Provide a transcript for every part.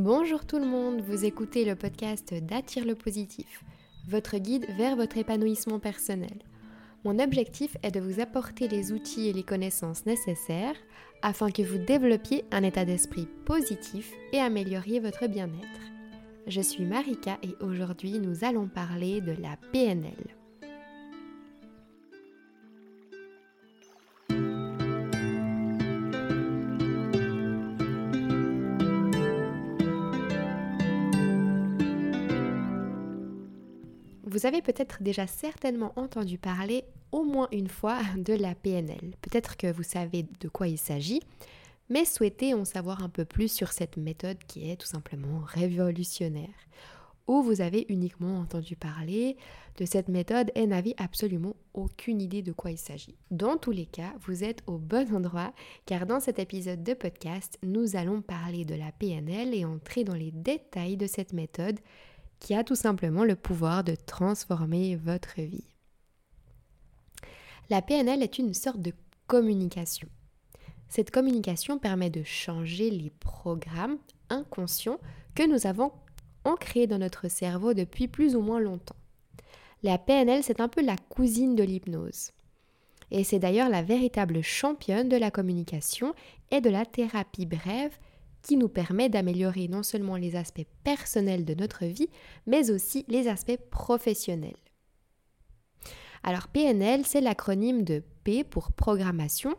Bonjour tout le monde, vous écoutez le podcast d'Attire le positif, votre guide vers votre épanouissement personnel. Mon objectif est de vous apporter les outils et les connaissances nécessaires afin que vous développiez un état d'esprit positif et amélioriez votre bien-être. Je suis Marika et aujourd'hui nous allons parler de la PNL. Vous avez peut-être déjà certainement entendu parler au moins une fois de la PNL. Peut-être que vous savez de quoi il s'agit, mais souhaitez en savoir un peu plus sur cette méthode qui est tout simplement révolutionnaire. Ou vous avez uniquement entendu parler de cette méthode et n'avez absolument aucune idée de quoi il s'agit. Dans tous les cas, vous êtes au bon endroit car dans cet épisode de podcast, nous allons parler de la PNL et entrer dans les détails de cette méthode qui a tout simplement le pouvoir de transformer votre vie. La PNL est une sorte de communication. Cette communication permet de changer les programmes inconscients que nous avons ancrés dans notre cerveau depuis plus ou moins longtemps. La PNL, c'est un peu la cousine de l'hypnose. Et c'est d'ailleurs la véritable championne de la communication et de la thérapie brève qui nous permet d'améliorer non seulement les aspects personnels de notre vie, mais aussi les aspects professionnels. Alors PNL, c'est l'acronyme de P pour programmation,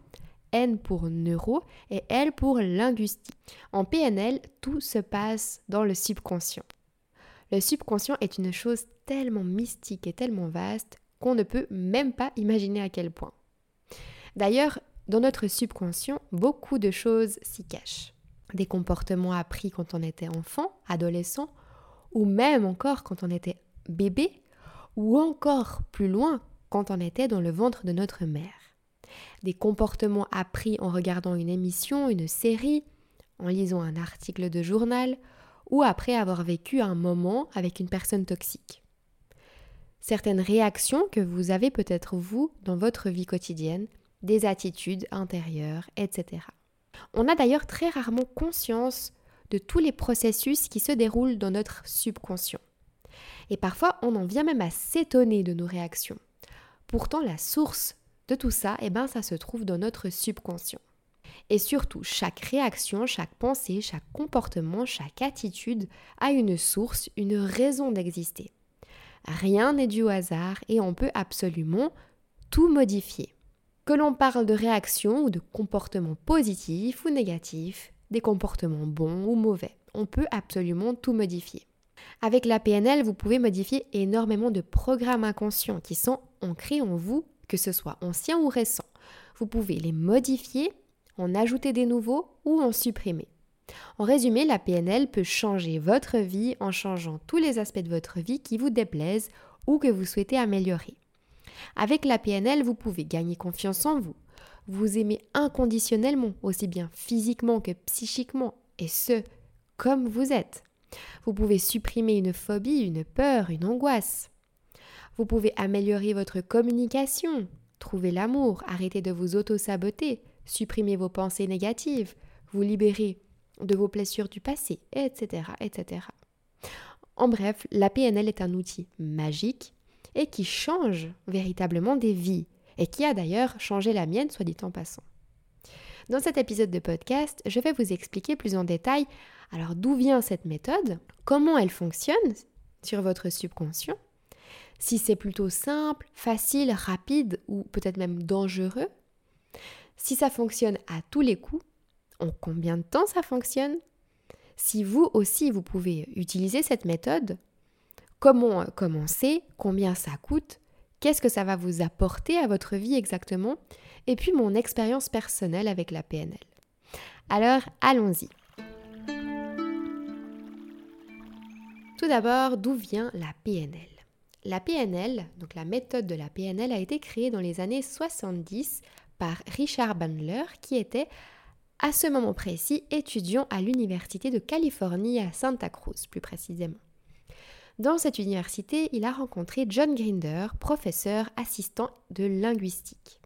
N pour neuro et L pour linguistique. En PNL, tout se passe dans le subconscient. Le subconscient est une chose tellement mystique et tellement vaste qu'on ne peut même pas imaginer à quel point. D'ailleurs, dans notre subconscient, beaucoup de choses s'y cachent des comportements appris quand on était enfant, adolescent, ou même encore quand on était bébé, ou encore plus loin quand on était dans le ventre de notre mère. Des comportements appris en regardant une émission, une série, en lisant un article de journal, ou après avoir vécu un moment avec une personne toxique. Certaines réactions que vous avez peut-être vous dans votre vie quotidienne, des attitudes intérieures, etc. On a d'ailleurs très rarement conscience de tous les processus qui se déroulent dans notre subconscient. Et parfois, on en vient même à s'étonner de nos réactions. Pourtant, la source de tout ça, eh ben, ça se trouve dans notre subconscient. Et surtout, chaque réaction, chaque pensée, chaque comportement, chaque attitude a une source, une raison d'exister. Rien n'est dû au hasard et on peut absolument tout modifier. Que l'on parle de réactions ou de comportements positifs ou négatifs, des comportements bons ou mauvais, on peut absolument tout modifier. Avec la PNL, vous pouvez modifier énormément de programmes inconscients qui sont ancrés en vous, que ce soit anciens ou récents. Vous pouvez les modifier, en ajouter des nouveaux ou en supprimer. En résumé, la PNL peut changer votre vie en changeant tous les aspects de votre vie qui vous déplaisent ou que vous souhaitez améliorer. Avec la PNL, vous pouvez gagner confiance en vous, vous aimer inconditionnellement, aussi bien physiquement que psychiquement, et ce, comme vous êtes. Vous pouvez supprimer une phobie, une peur, une angoisse. Vous pouvez améliorer votre communication, trouver l'amour, arrêter de vous auto-saboter, supprimer vos pensées négatives, vous libérer de vos blessures du passé, etc., etc. En bref, la PNL est un outil magique et qui change véritablement des vies, et qui a d'ailleurs changé la mienne, soit dit en passant. Dans cet épisode de podcast, je vais vous expliquer plus en détail alors d'où vient cette méthode, comment elle fonctionne sur votre subconscient, si c'est plutôt simple, facile, rapide ou peut-être même dangereux, si ça fonctionne à tous les coups, en combien de temps ça fonctionne, si vous aussi vous pouvez utiliser cette méthode Comment commencer? Combien ça coûte? Qu'est-ce que ça va vous apporter à votre vie exactement? Et puis mon expérience personnelle avec la PNL. Alors, allons-y. Tout d'abord, d'où vient la PNL La PNL, donc la méthode de la PNL, a été créée dans les années 70 par Richard Bandler, qui était à ce moment précis étudiant à l'Université de Californie à Santa Cruz, plus précisément. Dans cette université, il a rencontré John Grinder, professeur assistant de linguistique.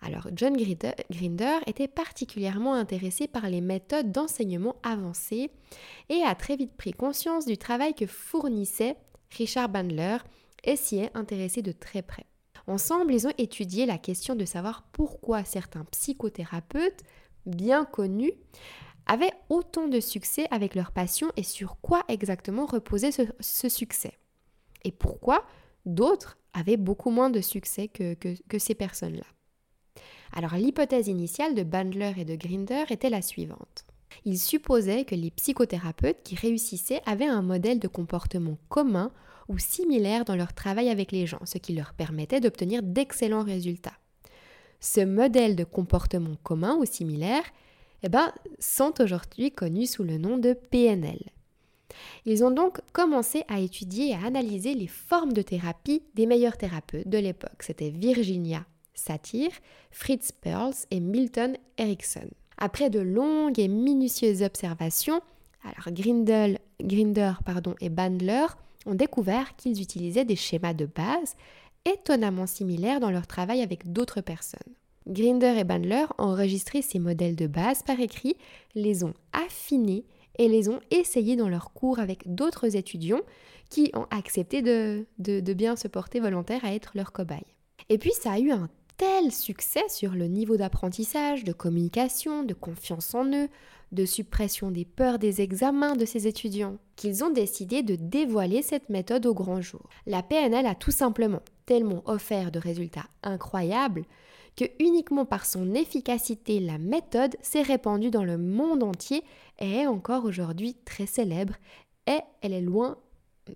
Alors John Grinder était particulièrement intéressé par les méthodes d'enseignement avancées et a très vite pris conscience du travail que fournissait Richard Bandler et s'y est intéressé de très près. Ensemble, ils ont étudié la question de savoir pourquoi certains psychothérapeutes bien connus avaient autant de succès avec leur passion et sur quoi exactement reposait ce, succès. Et pourquoi d'autres avaient beaucoup moins de succès que, que ces personnes-là. Alors l'hypothèse initiale de Bandler et de Grinder était la suivante. Ils supposaient que les psychothérapeutes qui réussissaient avaient un modèle de comportement commun ou similaire dans leur travail avec les gens, ce qui leur permettait d'obtenir d'excellents résultats. Ce modèle de comportement commun ou similaire eh ben, sont aujourd'hui connus sous le nom de PNL. Ils ont donc commencé à étudier et à analyser les formes de thérapie des meilleurs thérapeutes de l'époque. C'était Virginia Satir, Fritz Perls et Milton Erickson. Après de longues et minutieuses observations, alors Grinder pardon, et Bandler ont découvert qu'ils utilisaient des schémas de base étonnamment similaires dans leur travail avec d'autres personnes. Grinder et Bandler ont enregistré ces modèles de base par écrit, les ont affinés et les ont essayés dans leurs cours avec d'autres étudiants qui ont accepté de, bien se porter volontaire à être leurs cobayes. Et puis ça a eu un tel succès sur le niveau d'apprentissage, de communication, de confiance en eux, de suppression des peurs des examens de ces étudiants, qu'ils ont décidé de dévoiler cette méthode au grand jour. La PNL a tout simplement tellement offert de résultats incroyables que uniquement par son efficacité, la méthode s'est répandue dans le monde entier et est encore aujourd'hui très célèbre et elle est loin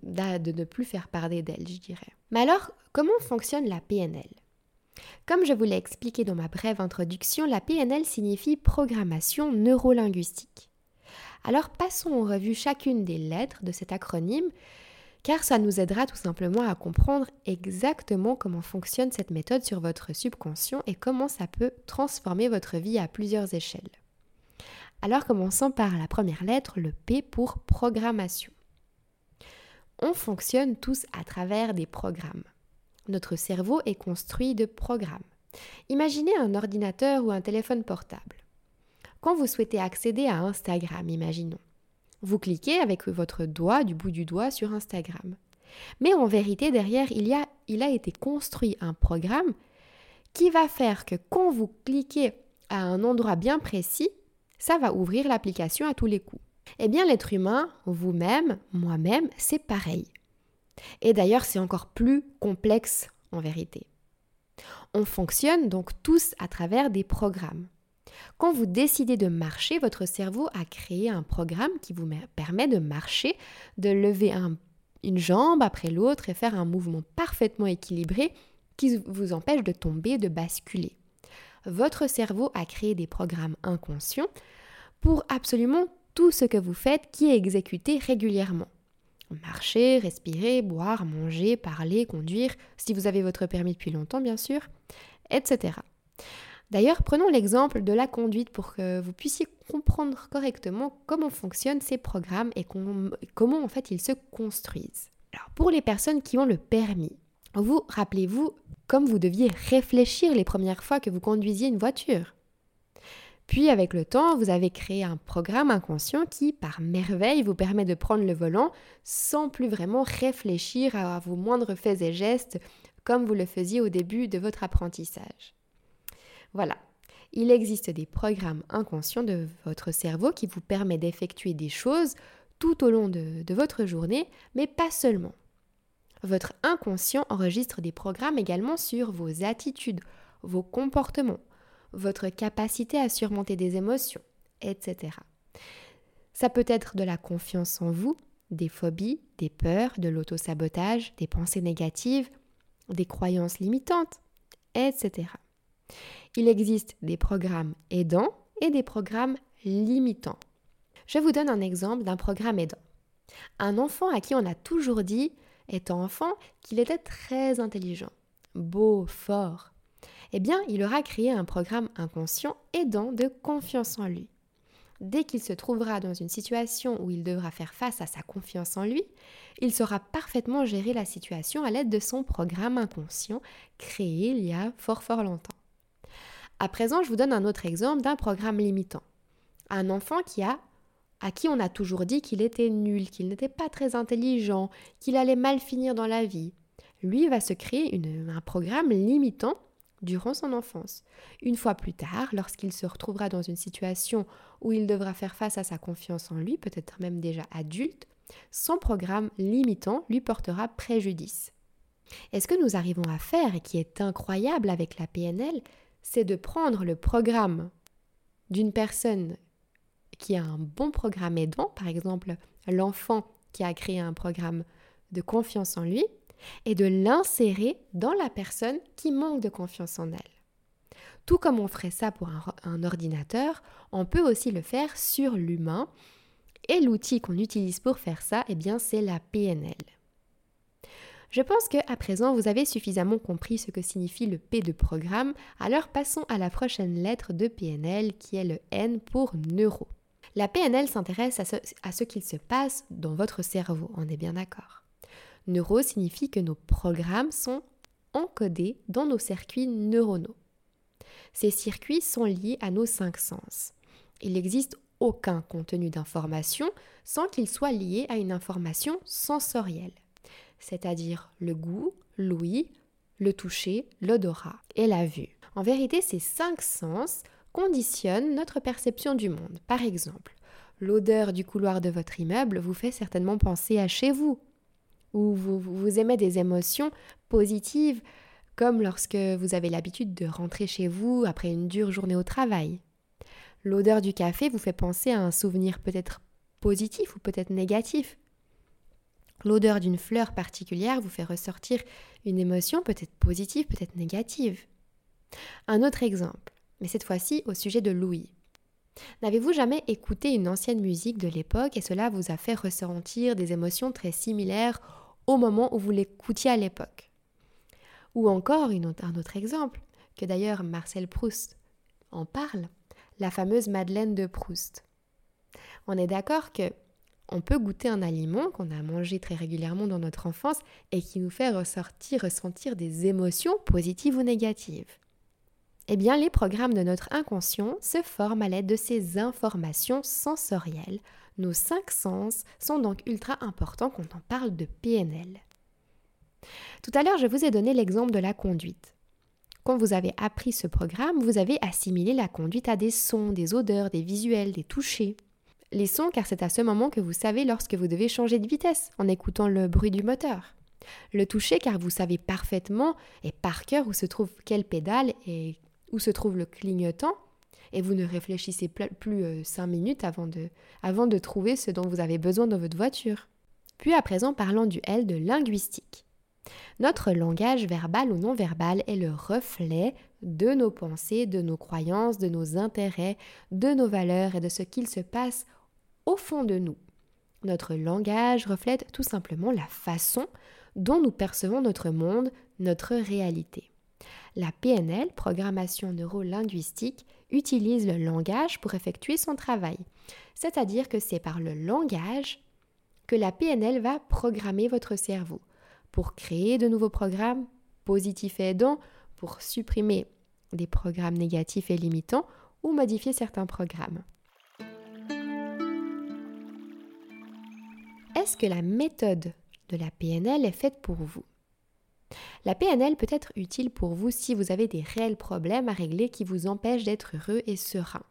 de ne plus faire parler d'elle, je dirais. Mais alors, comment fonctionne la PNL comme je vous l'ai expliqué dans ma brève introduction, la PNL signifie programmation neurolinguistique. Alors passons en revue chacune des lettres de cet acronyme, car ça nous aidera tout simplement à comprendre exactement comment fonctionne cette méthode sur votre subconscient et comment ça peut transformer votre vie à plusieurs échelles. Alors commençons par la première lettre, le P pour programmation. On fonctionne tous à travers des programmes. Notre cerveau est construit de programmes. Imaginez un ordinateur ou un téléphone portable. Quand vous souhaitez accéder à Instagram, imaginons. Vous cliquez avec votre doigt, du bout du doigt, sur Instagram. Mais en vérité, derrière, il, a été construit un programme qui va faire que quand vous cliquez à un endroit bien précis, ça va ouvrir l'application à tous les coups. Eh bien, l'être humain, vous-même, moi-même, c'est pareil. Et d'ailleurs, c'est encore plus complexe en vérité. On fonctionne donc tous à travers des programmes. Quand vous décidez de marcher, votre cerveau a créé un programme qui vous permet de marcher, de lever une jambe après l'autre et faire un mouvement parfaitement équilibré qui vous empêche de tomber, de basculer. Votre cerveau a créé des programmes inconscients pour absolument tout ce que vous faites qui est exécuté régulièrement. Marcher, respirer, boire, manger, parler, conduire, si vous avez votre permis depuis longtemps bien sûr, etc. D'ailleurs, prenons l'exemple de la conduite pour que vous puissiez comprendre correctement comment fonctionnent ces programmes et comment en fait ils se construisent. Alors, pour les personnes qui ont le permis, vous rappelez-vous comme vous deviez réfléchir les premières fois que vous conduisiez une voiture. Puis avec le temps, vous avez créé un programme inconscient qui, par merveille, vous permet de prendre le volant sans plus vraiment réfléchir à vos moindres faits et gestes comme vous le faisiez au début de votre apprentissage. Voilà, il existe des programmes inconscients de votre cerveau qui vous permettent d'effectuer des choses tout au long de, votre journée, mais pas seulement. Votre inconscient enregistre des programmes également sur vos attitudes, vos comportements, votre capacité à surmonter des émotions, etc. Ça peut être de la confiance en vous, des phobies, des peurs, de l'autosabotage, des pensées négatives, des croyances limitantes, etc. Il existe des programmes aidants et des programmes limitants. Je vous donne un exemple d'un programme aidant. Un enfant à qui on a toujours dit, étant enfant, qu'il était très intelligent, beau, fort, eh bien, il aura créé un programme inconscient aidant de confiance en lui. Dès qu'il se trouvera dans une situation où il devra faire face à sa confiance en lui, il saura parfaitement gérer la situation à l'aide de son programme inconscient créé il y a fort fort longtemps. À présent, je vous donne un autre exemple d'un programme limitant. Un enfant qui a à qui on a toujours dit qu'il était nul, qu'il n'était pas très intelligent, qu'il allait mal finir dans la vie. Lui va se créer un programme limitant durant son enfance. Une fois plus tard, lorsqu'il se retrouvera dans une situation où il devra faire face à sa confiance en lui, peut-être même déjà adulte, son programme limitant lui portera préjudice. Et ce que nous arrivons à faire, et qui est incroyable avec la PNL, c'est de prendre le programme d'une personne qui a un bon programme aidant, par exemple l'enfant qui a créé un programme de confiance en lui, et de l'insérer dans la personne qui manque de confiance en elle. Tout comme on ferait ça pour un, ordinateur, on peut aussi le faire sur l'humain. Et l'outil qu'on utilise pour faire ça, eh bien, c'est la PNL. Je pense qu'à présent, vous avez suffisamment compris ce que signifie le P de programme, alors passons à la prochaine lettre de PNL qui est le N pour neuro. La PNL s'intéresse à ce, à ce qu'il se passe dans votre cerveau, on est bien d'accord. Neuro signifie que nos programmes sont encodés dans nos circuits neuronaux. Ces circuits sont liés à nos cinq sens. Il n'existe aucun contenu d'information sans qu'il soit lié à une information sensorielle, c'est-à-dire le goût, l'ouïe, le toucher, l'odorat et la vue. En vérité, ces cinq sens conditionne notre perception du monde. Par exemple, l'odeur du couloir de votre immeuble vous fait certainement penser à chez vous, ou vous, vous aimez des émotions positives, comme lorsque vous avez l'habitude de rentrer chez vous après une dure journée au travail. L'odeur du café vous fait penser à un souvenir peut-être positif ou peut-être négatif. L'odeur d'une fleur particulière vous fait ressortir une émotion peut-être positive, peut-être négative. Un autre exemple mais cette fois-ci au sujet de Louis. N'avez-vous jamais écouté une ancienne musique de l'époque et cela vous a fait ressentir des émotions très similaires au moment où vous l'écoutiez à l'époque? Ou encore un autre exemple, que d'ailleurs Marcel Proust en parle, la fameuse Madeleine de Proust. On est d'accord que on peut goûter un aliment qu'on a mangé très régulièrement dans notre enfance et qui nous fait ressortir, ressentir des émotions positives ou négatives. Eh bien, les programmes de notre inconscient se forment à l'aide de ces informations sensorielles. Nos cinq sens sont donc ultra importants quand on parle de PNL. Tout à l'heure, je vous ai donné l'exemple de la conduite. Quand vous avez appris ce programme, vous avez assimilé la conduite à des sons, des odeurs, des visuels, des touchés. Les sons, car c'est à ce moment que vous savez lorsque vous devez changer de vitesse en écoutant le bruit du moteur. Le toucher, car vous savez parfaitement et par cœur où se trouve quelle pédale et où se trouve le clignotant, et vous ne réfléchissez plus euh, cinq minutes avant de, avant de trouver ce dont vous avez besoin dans votre voiture. Puis à présent, parlons du L de linguistique. Notre langage verbal ou non verbal est le reflet de nos pensées, de nos croyances, de nos intérêts, de nos valeurs et de ce qu'il se passe au fond de nous. Notre langage reflète tout simplement la façon dont nous percevons notre monde, notre réalité. La PNL, programmation neuro-linguistique, utilise le langage pour effectuer son travail. C'est-à-dire que c'est par le langage que la PNL va programmer votre cerveau pour créer de nouveaux programmes positifs et aidants, pour supprimer des programmes négatifs et limitants ou modifier certains programmes. Est-ce que la méthode de la PNL est faite pour vous? La PNL peut être utile pour vous si vous avez des réels problèmes à régler qui vous empêchent d'être heureux et serein.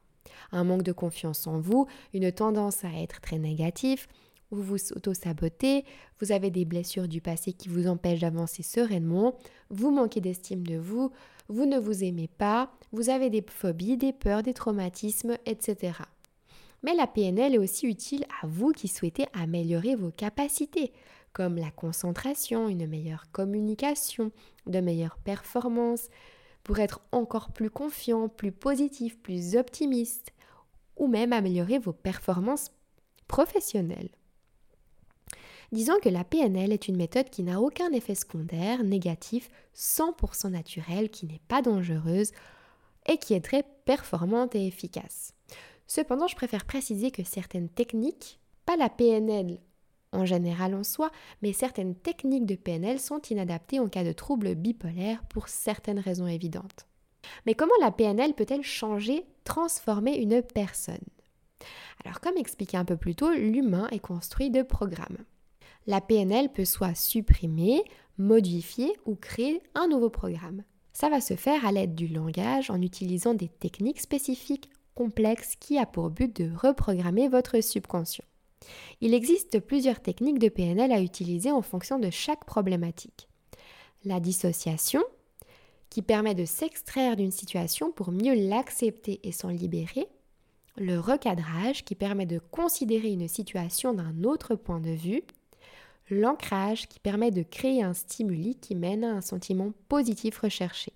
Un manque de confiance en vous, une tendance à être très négatif, vous vous auto-sabotez, vous avez des blessures du passé qui vous empêchent d'avancer sereinement, vous manquez d'estime de vous, vous ne vous aimez pas, vous avez des phobies, des peurs, des traumatismes, etc. Mais la PNL est aussi utile à vous qui souhaitez améliorer vos capacités, comme la concentration, une meilleure communication, de meilleures performances, pour être encore plus confiant, plus positif, plus optimiste, ou même améliorer vos performances professionnelles. Disons que la PNL est une méthode qui n'a aucun effet secondaire, négatif, 100% naturel, qui n'est pas dangereuse et qui est très performante et efficace. Cependant, je préfère préciser que certaines techniques, pas la PNL en général en soi, mais certaines techniques de PNL sont inadaptées en cas de troubles bipolaires pour certaines raisons évidentes. Mais comment la PNL peut-elle changer, transformer une personne? Alors comme expliqué un peu plus tôt, l'humain est construit de programmes. La PNL peut soit supprimer, modifier ou créer un nouveau programme. Ça va se faire à l'aide du langage en utilisant des techniques spécifiques complexes qui a pour but de reprogrammer votre subconscient. Il existe plusieurs techniques de PNL à utiliser en fonction de chaque problématique. La dissociation, qui permet de s'extraire d'une situation pour mieux l'accepter et s'en libérer. Le recadrage, qui permet de considérer une situation d'un autre point de vue. L'ancrage, qui permet de créer un stimuli qui mène à un sentiment positif recherché.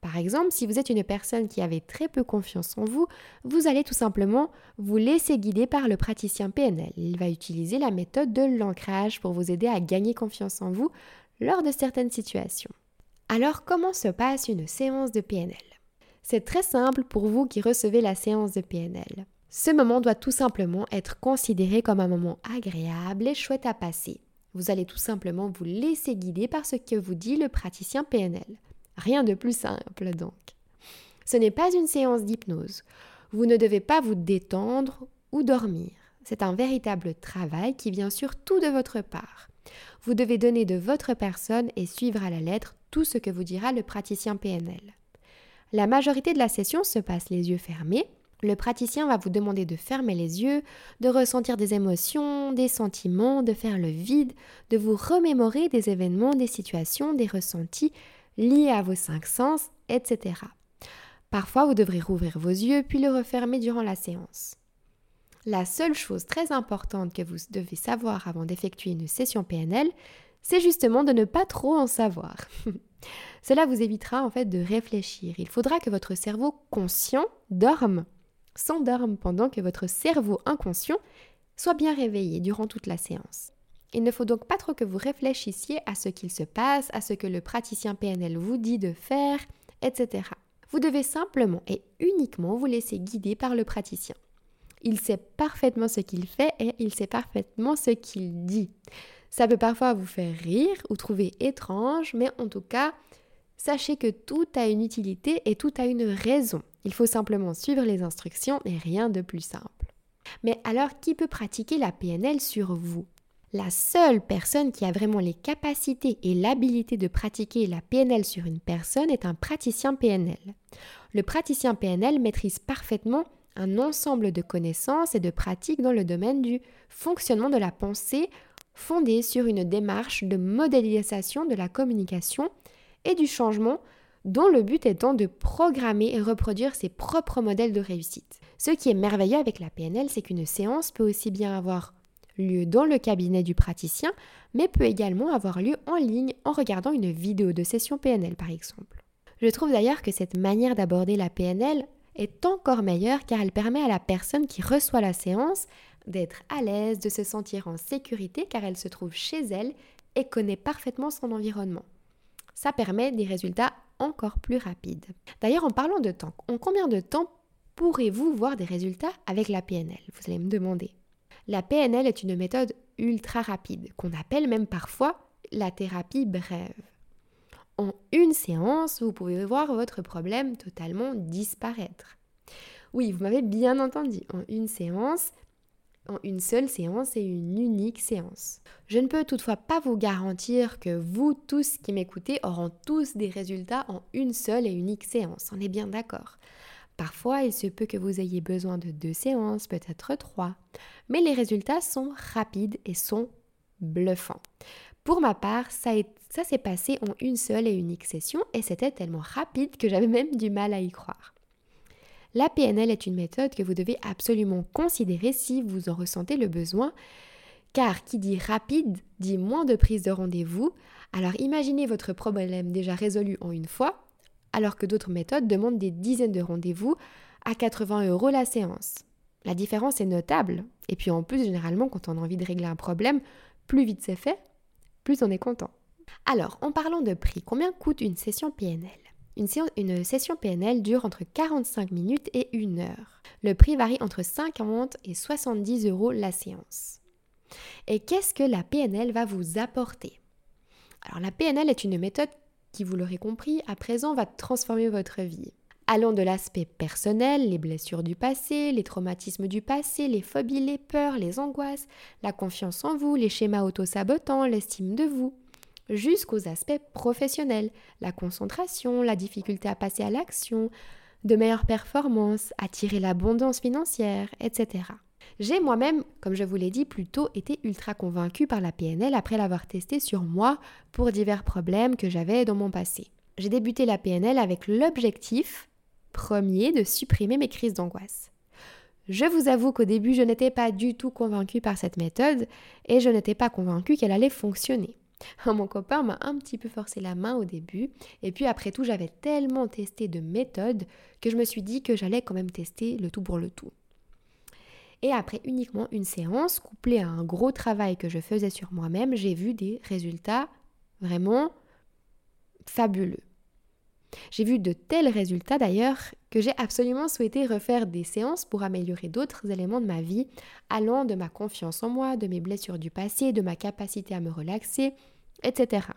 Par exemple, si vous êtes une personne qui avait très peu confiance en vous, vous allez tout simplement vous laisser guider par le praticien PNL. Il va utiliser la méthode de l'ancrage pour vous aider à gagner confiance en vous lors de certaines situations. Alors comment se passe une séance de PNL C'est très simple pour vous qui recevez la séance de PNL. Ce moment doit tout simplement être considéré comme un moment agréable et chouette à passer. Vous allez tout simplement vous laisser guider par ce que vous dit le praticien PNL. Rien de plus simple donc. Ce n'est pas une séance d'hypnose. Vous ne devez pas vous détendre ou dormir. C'est un véritable travail qui vient surtout de votre part. Vous devez donner de votre personne et suivre à la lettre tout ce que vous dira le praticien PNL. La majorité de la session se passe les yeux fermés. Le praticien va vous demander de fermer les yeux, de ressentir des émotions, des sentiments, de faire le vide, de vous remémorer des événements, des situations, des ressentis, liés à vos cinq sens, etc. Parfois, vous devrez rouvrir vos yeux puis les refermer durant la séance. La seule chose très importante que vous devez savoir avant d'effectuer une session PNL, c'est justement de ne pas trop en savoir. Cela vous évitera en fait de réfléchir. Il faudra que votre cerveau conscient dorme, s'endorme pendant que votre cerveau inconscient soit bien réveillé durant toute la séance. Il ne faut donc pas trop que vous réfléchissiez à ce qu'il se passe, à ce que le praticien PNL vous dit de faire, etc. Vous devez simplement et uniquement vous laisser guider par le praticien. Il sait parfaitement ce qu'il fait et il sait parfaitement ce qu'il dit. Ça peut parfois vous faire rire ou trouver étrange, mais en tout cas, sachez que tout a une utilité et tout a une raison. Il faut simplement suivre les instructions et rien de plus simple. Mais alors, qui peut pratiquer la PNL sur vous? La seule personne qui a vraiment les capacités et l'habilité de pratiquer la PNL sur une personne est un praticien PNL. Le praticien PNL maîtrise parfaitement un ensemble de connaissances et de pratiques dans le domaine du fonctionnement de la pensée fondée sur une démarche de modélisation de la communication et du changement dont le but étant de programmer et reproduire ses propres modèles de réussite. Ce qui est merveilleux avec la PNL, c'est qu'une séance peut aussi bien avoir lieu dans le cabinet du praticien, mais peut également avoir lieu en ligne en regardant une vidéo de session PNL par exemple. Je trouve d'ailleurs que cette manière d'aborder la PNL est encore meilleure car elle permet à la personne qui reçoit la séance d'être à l'aise, de se sentir en sécurité car elle se trouve chez elle et connaît parfaitement son environnement. Ça permet des résultats encore plus rapides. D'ailleurs, en parlant de temps, en combien de temps pourrez-vous voir des résultats avec la PNL Vous allez me demander. La PNL est une méthode ultra rapide, qu'on appelle même parfois la thérapie brève. En une séance, vous pouvez voir votre problème totalement disparaître. Oui, vous m'avez bien entendu, en une séance, en une seule séance et une unique séance. Je ne peux toutefois pas vous garantir que vous tous qui m'écoutez auront tous des résultats en une seule et unique séance, on est bien d'accord. Parfois, il se peut que vous ayez besoin de deux séances, peut-être trois, mais les résultats sont rapides et sont bluffants. Pour ma part, ça, s'est passé en une seule et unique session et c'était tellement rapide que j'avais même du mal à y croire. La PNL est une méthode que vous devez absolument considérer si vous en ressentez le besoin, car qui dit rapide dit moins de prise de rendez-vous. Alors imaginez votre problème déjà résolu en une fois, alors que d'autres méthodes demandent des dizaines de rendez-vous à 80 euros la séance. La différence est notable. Et puis en plus, généralement, quand on a envie de régler un problème, plus vite c'est fait, plus on est content. Alors, en parlant de prix, combien coûte une session PNL une, session PNL dure entre 45 minutes et 1 heure. Le prix varie entre 50 et 70 euros la séance. Et qu'est-ce que la PNL va vous apporter? Alors la PNL est une méthode qui, vous l'aurez compris, à présent va transformer votre vie. Allant de l'aspect personnel, les blessures du passé, les traumatismes du passé, les phobies, les peurs, les angoisses, la confiance en vous, les schémas auto-sabotants, l'estime de vous, jusqu'aux aspects professionnels, la concentration, la difficulté à passer à l'action, de meilleures performances, attirer l'abondance financière, etc. J'ai moi-même, comme je vous l'ai dit plus tôt, été ultra convaincue par la PNL après l'avoir testée sur moi pour divers problèmes que j'avais dans mon passé. J'ai débuté la PNL avec l'objectif premier de supprimer mes crises d'angoisse. Je vous avoue qu'au début, je n'étais pas du tout convaincue par cette méthode et je n'étais pas convaincue qu'elle allait fonctionner. Mon copain m'a un petit peu forcé la main au début et puis après tout, j'avais tellement testé de méthodes que je me suis dit que j'allais quand même tester le tout pour le tout. Et après uniquement une séance couplée à un gros travail que je faisais sur moi-même, j'ai vu des résultats vraiment fabuleux. J'ai vu de tels résultats d'ailleurs que j'ai absolument souhaité refaire des séances pour améliorer d'autres éléments de ma vie, allant de ma confiance en moi, de mes blessures du passé, de ma capacité à me relaxer, etc.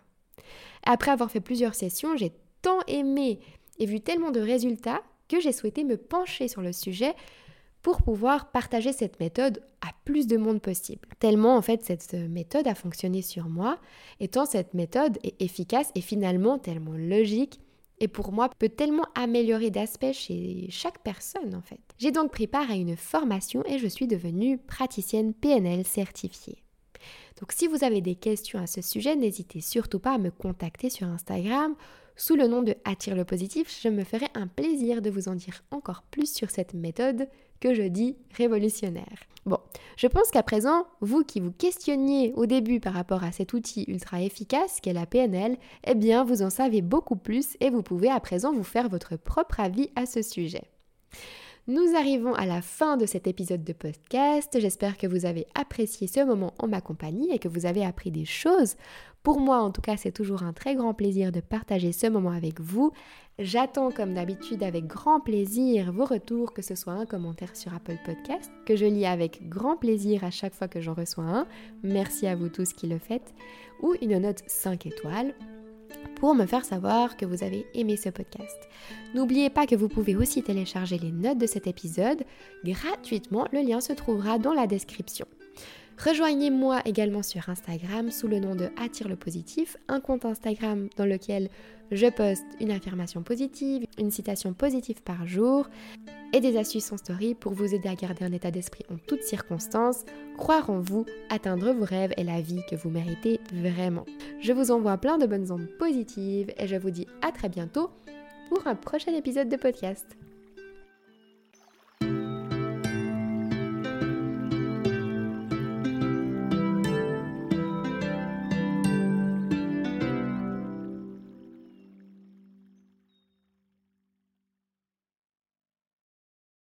Après avoir fait plusieurs sessions, j'ai tant aimé et vu tellement de résultats que j'ai souhaité me pencher sur le sujet pour pouvoir partager cette méthode à plus de monde possible. Tellement en fait cette méthode a fonctionné sur moi, étant cette méthode est efficace et finalement tellement logique et pour moi peut tellement améliorer d'aspects chez chaque personne en fait. J'ai donc pris part à une formation et je suis devenue praticienne PNL certifiée. Donc si vous avez des questions à ce sujet, n'hésitez surtout pas à me contacter sur Instagram sous le nom de Attire le positif. Je me ferai un plaisir de vous en dire encore plus sur cette méthode que je dis révolutionnaire. Bon, je pense qu'à présent, vous qui vous questionniez au début par rapport à cet outil ultra efficace qu'est la PNL, eh bien vous en savez beaucoup plus et vous pouvez à présent vous faire votre propre avis à ce sujet. Nous arrivons à la fin de cet épisode de podcast. J'espère que vous avez apprécié ce moment en ma compagnie et que vous avez appris des choses. Pour moi, en tout cas, c'est toujours un très grand plaisir de partager ce moment avec vous. J'attends comme d'habitude avec grand plaisir vos retours, que ce soit un commentaire sur Apple Podcast, que je lis avec grand plaisir à chaque fois que j'en reçois un. Merci à vous tous qui le faites. Ou une note 5 étoiles pour me faire savoir que vous avez aimé ce podcast. N'oubliez pas que vous pouvez aussi télécharger les notes de cet épisode gratuitement, le lien se trouvera dans la description. Rejoignez-moi également sur Instagram sous le nom de Attire le positif, un compte Instagram dans lequel je poste une affirmation positive, une citation positive par jour et des astuces en story pour vous aider à garder un état d'esprit en toutes circonstances, croire en vous, atteindre vos rêves et la vie que vous méritez vraiment. Je vous envoie plein de bonnes ondes positives et je vous dis à très bientôt pour un prochain épisode de podcast.